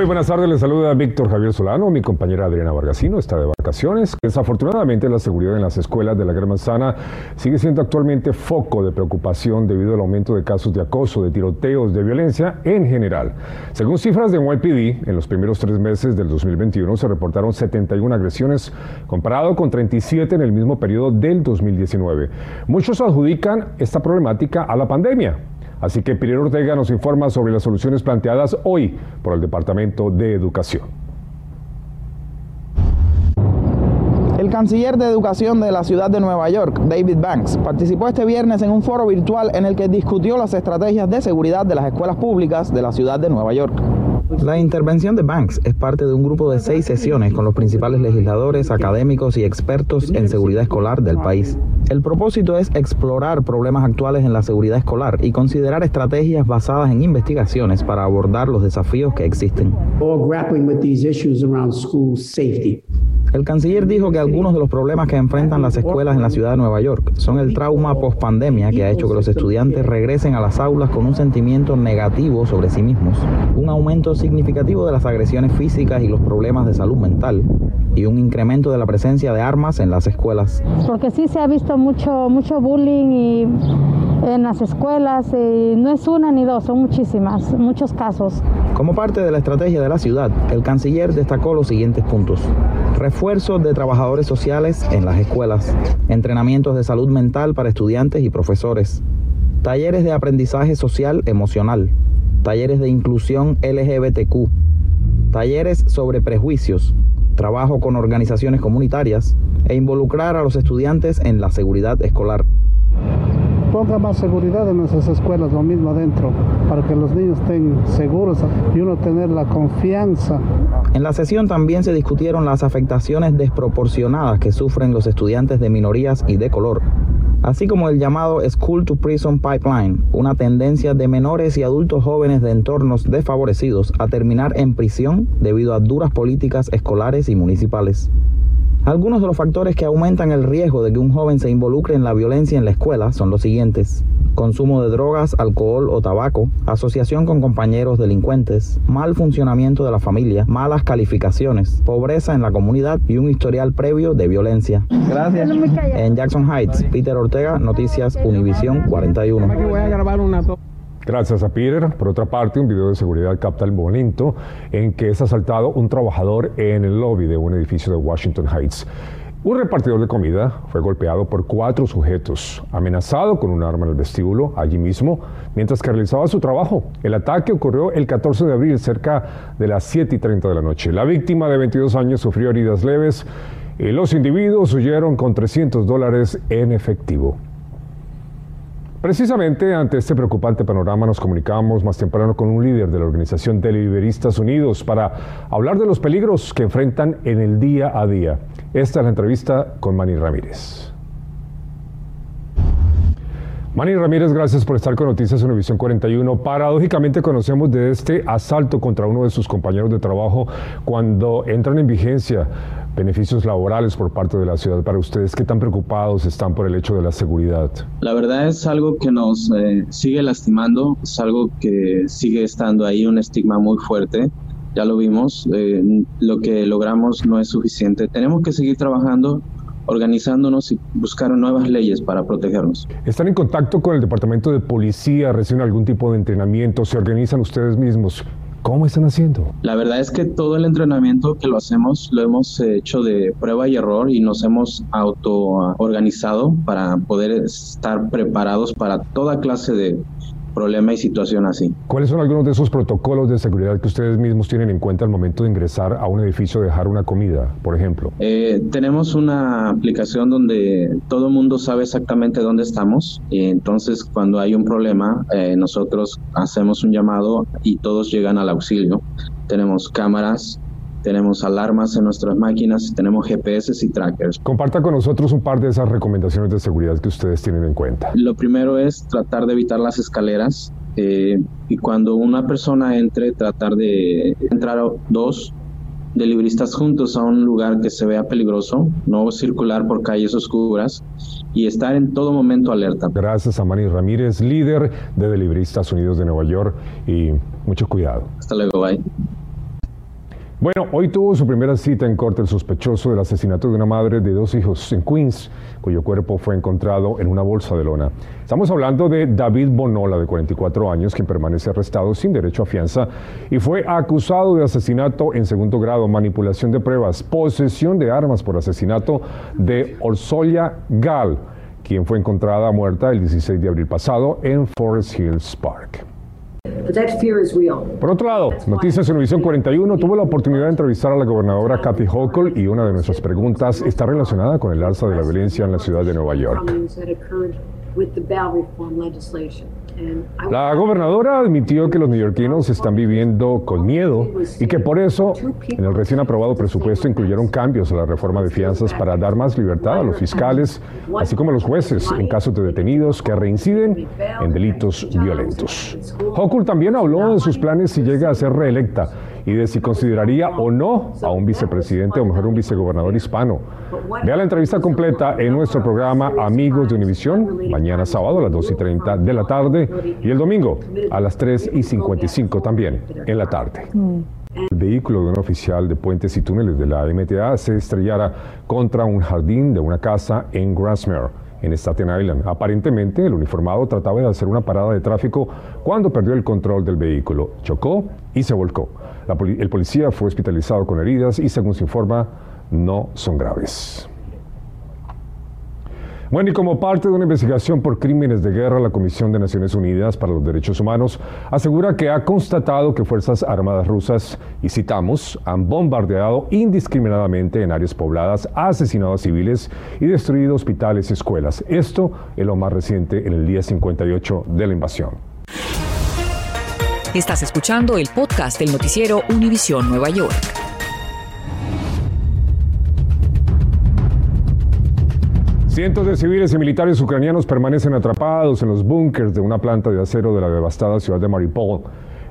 Muy buenas tardes, les saluda Víctor Javier Solano, mi compañera Adriana Vargasino está de vacaciones. Desafortunadamente la seguridad en las escuelas de la Gran Manzana sigue siendo actualmente foco de preocupación debido al aumento de casos de acoso, de tiroteos, de violencia en general. Según cifras de NYPD, en los primeros tres meses del 2021 se reportaron 71 agresiones comparado con 37 en el mismo periodo del 2019. Muchos adjudican esta problemática a la pandemia. Así que Pilar Ortega nos informa sobre las soluciones planteadas hoy por el Departamento de Educación. El canciller de Educación de la ciudad de Nueva York, David Banks, participó este viernes en un foro virtual en el que discutió las estrategias de seguridad de las escuelas públicas de la ciudad de Nueva York. La intervención de Banks es parte de un grupo de seis sesiones con los principales legisladores, académicos y expertos en seguridad escolar del país. El propósito es explorar problemas actuales en la seguridad escolar y considerar estrategias basadas en investigaciones para abordar los desafíos que existen. El canciller dijo que algunos de los problemas que enfrentan las escuelas en la ciudad de Nueva York son el trauma post-pandemia que ha hecho que los estudiantes regresen a las aulas con un sentimiento negativo sobre sí mismos, un aumento significativo de las agresiones físicas y los problemas de salud mental y un incremento de la presencia de armas en las escuelas. Porque sí se ha visto mucho, mucho bullying y en las escuelas y no es una ni dos, son muchísimas, muchos casos. Como parte de la estrategia de la ciudad, el canciller destacó los siguientes puntos. Refuerzo de trabajadores sociales en las escuelas, entrenamientos de salud mental para estudiantes y profesores, talleres de aprendizaje social emocional, talleres de inclusión LGBTQ, talleres sobre prejuicios, trabajo con organizaciones comunitarias e involucrar a los estudiantes en la seguridad escolar ponga más seguridad en nuestras escuelas, lo mismo adentro, para que los niños estén seguros y uno tener la confianza. En la sesión también se discutieron las afectaciones desproporcionadas que sufren los estudiantes de minorías y de color, así como el llamado School to Prison Pipeline, una tendencia de menores y adultos jóvenes de entornos desfavorecidos a terminar en prisión debido a duras políticas escolares y municipales. Algunos de los factores que aumentan el riesgo de que un joven se involucre en la violencia en la escuela son los siguientes. Consumo de drogas, alcohol o tabaco, asociación con compañeros delincuentes, mal funcionamiento de la familia, malas calificaciones, pobreza en la comunidad y un historial previo de violencia. Gracias. En Jackson Heights, Peter Ortega, Noticias Univisión 41. Gracias a Peter. Por otra parte, un video de seguridad capta el momento en que es asaltado un trabajador en el lobby de un edificio de Washington Heights. Un repartidor de comida fue golpeado por cuatro sujetos, amenazado con un arma en el vestíbulo allí mismo, mientras que realizaba su trabajo. El ataque ocurrió el 14 de abril, cerca de las 7 y 30 de la noche. La víctima de 22 años sufrió heridas leves y los individuos huyeron con 300 dólares en efectivo. Precisamente ante este preocupante panorama nos comunicamos más temprano con un líder de la Organización de Liberistas Unidos para hablar de los peligros que enfrentan en el día a día. Esta es la entrevista con Manny Ramírez. Manny Ramírez, gracias por estar con Noticias Univisión 41. Paradójicamente conocemos de este asalto contra uno de sus compañeros de trabajo cuando entran en vigencia beneficios laborales por parte de la ciudad para ustedes? ¿Qué tan preocupados están por el hecho de la seguridad? La verdad es algo que nos eh, sigue lastimando, es algo que sigue estando ahí, un estigma muy fuerte. Ya lo vimos, eh, lo que logramos no es suficiente. Tenemos que seguir trabajando organizándonos y buscar nuevas leyes para protegernos. ¿Están en contacto con el Departamento de Policía? ¿Reciben algún tipo de entrenamiento? ¿Se organizan ustedes mismos? ¿Cómo están haciendo? La verdad es que todo el entrenamiento que lo hacemos lo hemos hecho de prueba y error y nos hemos auto organizado para poder estar preparados para toda clase de problema y situación así. ¿Cuáles son algunos de esos protocolos de seguridad que ustedes mismos tienen en cuenta al momento de ingresar a un edificio, dejar una comida, por ejemplo? Eh, tenemos una aplicación donde todo el mundo sabe exactamente dónde estamos y entonces cuando hay un problema eh, nosotros hacemos un llamado y todos llegan al auxilio. Tenemos cámaras, tenemos alarmas en nuestras máquinas, tenemos GPS y trackers. Comparta con nosotros un par de esas recomendaciones de seguridad que ustedes tienen en cuenta. Lo primero es tratar de evitar las escaleras. Eh, y cuando una persona entre, tratar de entrar dos de libristas juntos a un lugar que se vea peligroso, no circular por calles oscuras y estar en todo momento alerta. Gracias a Manny Ramírez, líder de Delibristas Unidos de Nueva York y mucho cuidado. Hasta luego, bye. Bueno, hoy tuvo su primera cita en corte el sospechoso del asesinato de una madre de dos hijos en Queens, cuyo cuerpo fue encontrado en una bolsa de lona. Estamos hablando de David Bonola, de 44 años, quien permanece arrestado sin derecho a fianza y fue acusado de asesinato en segundo grado, manipulación de pruebas, posesión de armas por asesinato de Orsolia Gall, quien fue encontrada muerta el 16 de abril pasado en Forest Hills Park. Por otro lado, Noticias Univisión 41 tuvo la oportunidad de entrevistar a la gobernadora Kathy Hochul y una de nuestras preguntas está relacionada con el alza de la violencia en la ciudad de Nueva York. La gobernadora admitió que los neoyorquinos están viviendo con miedo y que por eso en el recién aprobado presupuesto incluyeron cambios a la reforma de fianzas para dar más libertad a los fiscales, así como a los jueces en casos de detenidos que reinciden en delitos violentos. Hochul también habló de sus planes si llega a ser reelecta y de si consideraría o no a un vicepresidente o mejor un vicegobernador hispano. Vea la entrevista completa en nuestro programa Amigos de Univisión, mañana sábado a las 2 y 30 de la tarde y el domingo a las 3 y 55 también en la tarde. El vehículo de un oficial de puentes y túneles de la MTA se estrellara contra un jardín de una casa en Grasmere en Staten Island. Aparentemente, el uniformado trataba de hacer una parada de tráfico cuando perdió el control del vehículo, chocó y se volcó. el policía fue hospitalizado con heridas y, según se informa, no son graves. Bueno, y como parte de una investigación por crímenes de guerra, la Comisión de Naciones Unidas para los Derechos Humanos asegura que ha constatado que Fuerzas Armadas rusas, y citamos, han bombardeado indiscriminadamente en áreas pobladas, asesinado a civiles y destruido hospitales y escuelas. Esto es lo más reciente en el día 58 de la invasión. Estás escuchando el podcast del noticiero Univisión Nueva York. Cientos de civiles y militares ucranianos permanecen atrapados en los búnkers de una planta de acero de la devastada ciudad de Mariupol.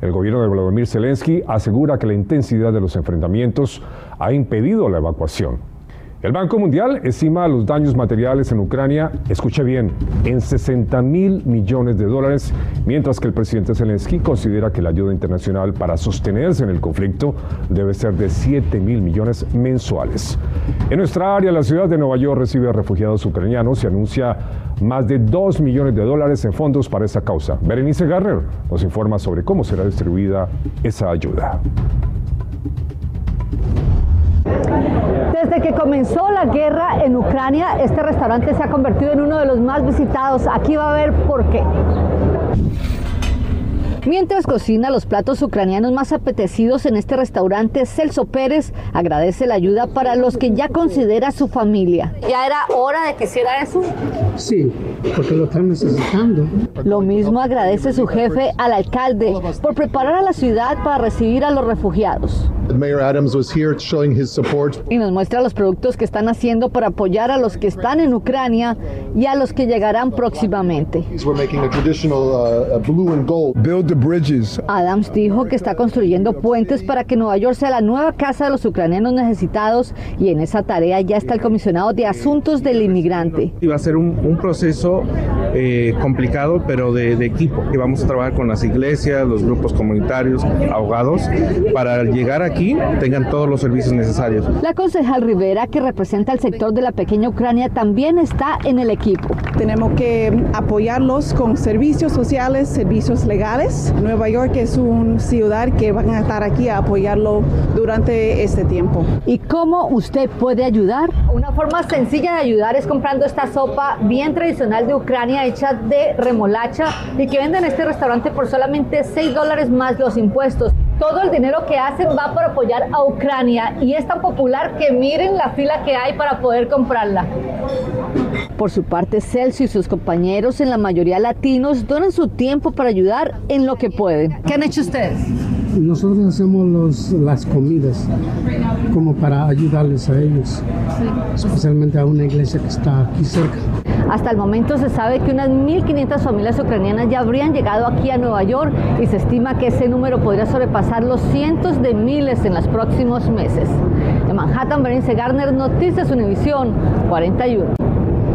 El gobierno de Vladimir Zelensky asegura que la intensidad de los enfrentamientos ha impedido la evacuación. El Banco Mundial estima los daños materiales en Ucrania, escuche bien, en 60 mil millones de dólares, mientras que el presidente Zelensky considera que la ayuda internacional para sostenerse en el conflicto debe ser de 7 mil millones mensuales. En nuestra área, la ciudad de Nueva York recibe a refugiados ucranianos y anuncia más de 2 millones de dólares en fondos para esa causa. Berenice Garner nos informa sobre cómo será distribuida esa ayuda. Desde que comenzó la guerra en Ucrania, este restaurante se ha convertido en uno de los más visitados. Aquí va a ver por qué. Mientras cocina los platos ucranianos más apetecidos en este restaurante, Celso Pérez agradece la ayuda para los que ya considera su familia. ¿Ya era hora de que hiciera eso? Sí, porque lo están necesitando. Lo mismo agradece su jefe al alcalde por preparar a la ciudad para recibir a los refugiados. Y nos muestra los productos que están haciendo para apoyar a los que están en Ucrania y a los que llegarán próximamente. Adams dijo que está construyendo puentes para que Nueva York sea la nueva casa de los ucranianos necesitados y en esa tarea ya está el comisionado de Asuntos del Inmigrante. Y va a ser un, proceso eh, complicado, pero de, equipo, que vamos a trabajar con las iglesias, los grupos comunitarios, abogados, para llegar aquí tengan todos los servicios necesarios. La concejal Rivera, que representa el sector de la pequeña Ucrania, también está en el equipo. Tenemos que apoyarlos con servicios sociales, servicios legales. Nueva York es una ciudad que van a estar aquí a apoyarlo durante este tiempo. ¿Y cómo usted puede ayudar? Una forma sencilla de ayudar es comprando esta sopa bien tradicional de Ucrania hecha de remolacha y que venden en este restaurante por solamente 6 dólares más los impuestos. Todo el dinero que hacen va para apoyar a Ucrania y es tan popular que miren la fila que hay para poder comprarla. Por su parte, Celso y sus compañeros, en la mayoría latinos, donan su tiempo para ayudar en lo que pueden. ¿Qué han hecho ustedes? Nosotros hacemos los, las comidas como para ayudarles a ellos, especialmente a una iglesia que está aquí cerca. Hasta el momento se sabe que unas 1.500 familias ucranianas ya habrían llegado aquí a Nueva York y se estima que ese número podría sobrepasar los cientos de miles en los próximos meses. En Manhattan, Berenice Garner, Noticias Univisión 41.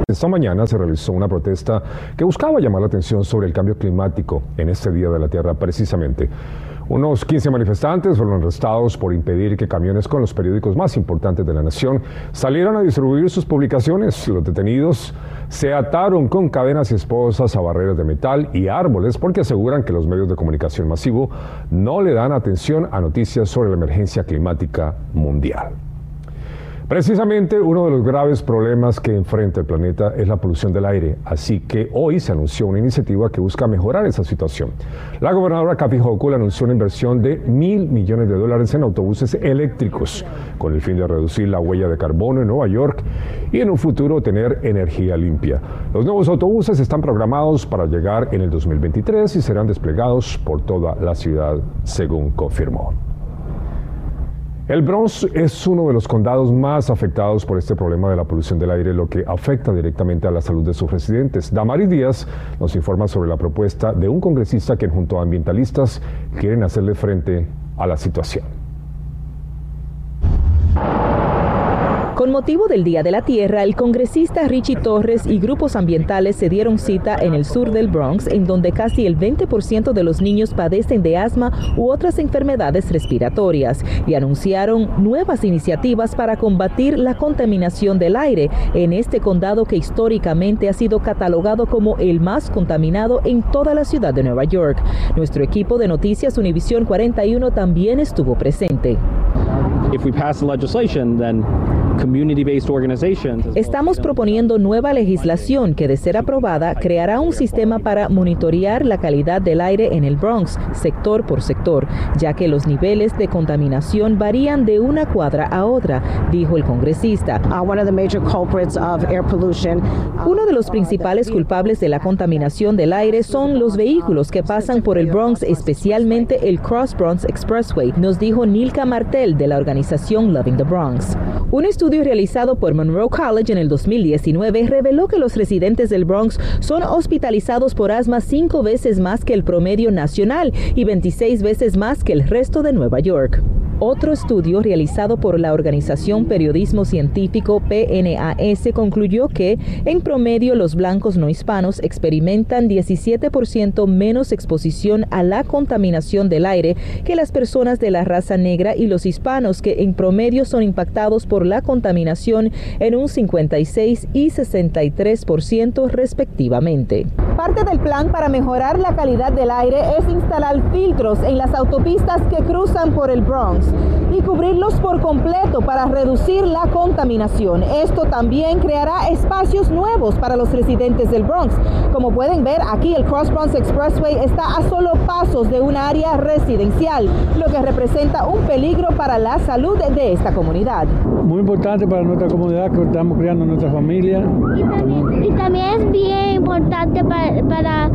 Esta mañana se realizó una protesta que buscaba llamar la atención sobre el cambio climático en este Día de la Tierra precisamente. Unos 15 manifestantes fueron arrestados por impedir que camiones con los periódicos más importantes de la nación salieran a distribuir sus publicaciones. Los detenidos se ataron con cadenas y esposas a barreras de metal y árboles porque aseguran que los medios de comunicación masivo no le dan atención a noticias sobre la emergencia climática mundial. Precisamente uno de los graves problemas que enfrenta el planeta es la polución del aire, así que hoy se anunció una iniciativa que busca mejorar esa situación. La gobernadora Kathy Hochul anunció una inversión de mil millones de dólares en autobuses eléctricos, con el fin de reducir la huella de carbono en Nueva York y en un futuro tener energía limpia. Los nuevos autobuses están programados para llegar en el 2023 y serán desplegados por toda la ciudad, según confirmó. El Bronx es uno de los condados más afectados por este problema de la polución del aire, lo que afecta directamente a la salud de sus residentes. Damaris Díaz nos informa sobre la propuesta de un congresista que junto a ambientalistas quieren hacerle frente a la situación. Con motivo del Día de la Tierra, el congresista Richie Torres y grupos ambientales se dieron cita en el sur del Bronx, en donde casi el 20% de los niños padecen de asma u otras enfermedades respiratorias, y anunciaron nuevas iniciativas para combatir la contaminación del aire en este condado que históricamente ha sido catalogado como el más contaminado en toda la ciudad de Nueva York. Nuestro equipo de Noticias Univisión 41 también estuvo presente. Estamos proponiendo nueva legislación que, de ser aprobada, creará un sistema para monitorear la calidad del aire en el Bronx, sector por sector, ya que los niveles de contaminación varían de una cuadra a otra, dijo el congresista. Uh, Uno de los principales culpables de la contaminación del aire son los vehículos que pasan por el Bronx, especialmente el Cross Bronx Expressway, nos dijo Nilka Martel de la organización Loving the Bronx. Un estudio realizado por Monroe College en el 2019 reveló que los residentes del Bronx son hospitalizados por asma cinco veces más que el promedio nacional y 26 veces más que el resto de Nueva York. Otro estudio realizado por la organización Periodismo Científico PNAS concluyó que, en promedio, los blancos no hispanos experimentan 17% menos exposición a la contaminación del aire que las personas de la raza negra y los hispanos, que en promedio son impactados por la contaminación en un 56 y 63% respectivamente. Parte del plan para mejorar la calidad del aire es instalar filtros en las autopistas que cruzan por el Bronx y cubrirlos por completo para reducir la contaminación. Esto también creará espacios nuevos para los residentes del Bronx. Como pueden ver, aquí el Cross Bronx Expressway está a solo pasos de un área residencial, lo que representa un peligro para la salud de esta comunidad. Muy importante para nuestra comunidad que estamos creando nuestra familia. Y también, es bien importante para, para,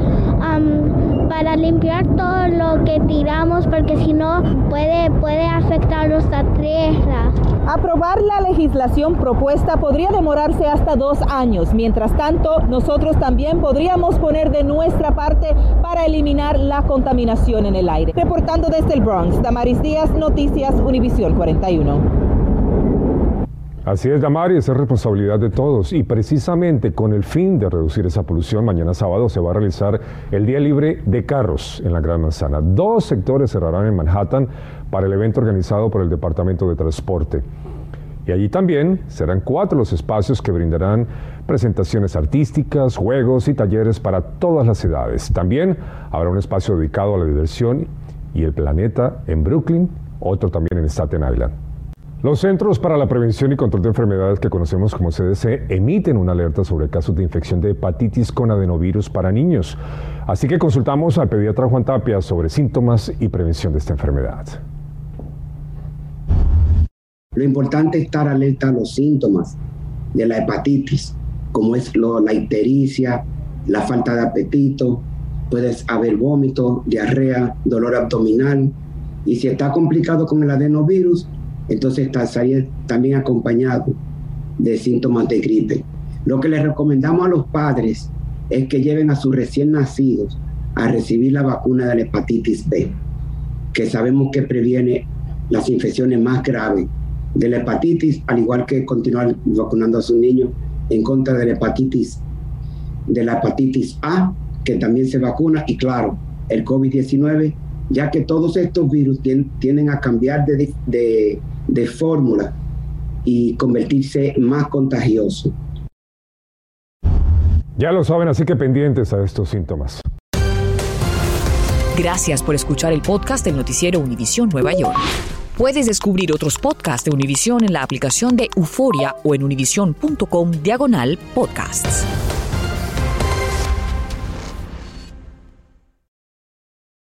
para limpiar todo lo que tiramos porque si no puede, puede afectar nuestra tierra. Aprobar la legislación propuesta podría demorarse hasta dos años. Mientras tanto, nosotros también podríamos poner de nuestra parte para eliminar la contaminación en el aire. Reportando desde el Bronx, Damaris Díaz, Noticias Univisión 41. Así es, Damari, es responsabilidad de todos y precisamente con el fin de reducir esa polución, mañana sábado se va a realizar el Día Libre de Carros en la Gran Manzana. Dos sectores cerrarán en Manhattan para el evento organizado por el Departamento de Transporte. Y allí también serán cuatro los espacios que brindarán presentaciones artísticas, juegos y talleres para todas las edades. También habrá un espacio dedicado a la diversión y el planeta en Brooklyn, otro también en Staten Island. Los Centros para la Prevención y Control de Enfermedades que conocemos como CDC emiten una alerta sobre casos de infección de hepatitis con adenovirus para niños. Así que consultamos al pediatra Juan Tapia sobre síntomas y prevención de esta enfermedad. Lo importante es estar alerta a los síntomas de la hepatitis, como es la ictericia, la falta de apetito, puedes haber vómito, diarrea, dolor abdominal, y si está complicado con el adenovirus, entonces estaría también acompañado de síntomas de gripe. Lo que les recomendamos a los padres es que lleven a sus recién nacidos a recibir la vacuna de la hepatitis B, que sabemos que previene las infecciones más graves de la hepatitis, al igual que continuar vacunando a sus niños en contra de la hepatitis, de la hepatitis A, que también se vacuna, y claro, el COVID-19, ya que todos estos virus tienden a cambiar de, de, de fórmula y convertirse más contagiosos. Ya lo saben, así que pendientes a estos síntomas. Gracias por escuchar el podcast del noticiero Univisión Nueva York. Puedes descubrir otros podcasts de Univisión en la aplicación de Euforia o en univision.com diagonal podcasts.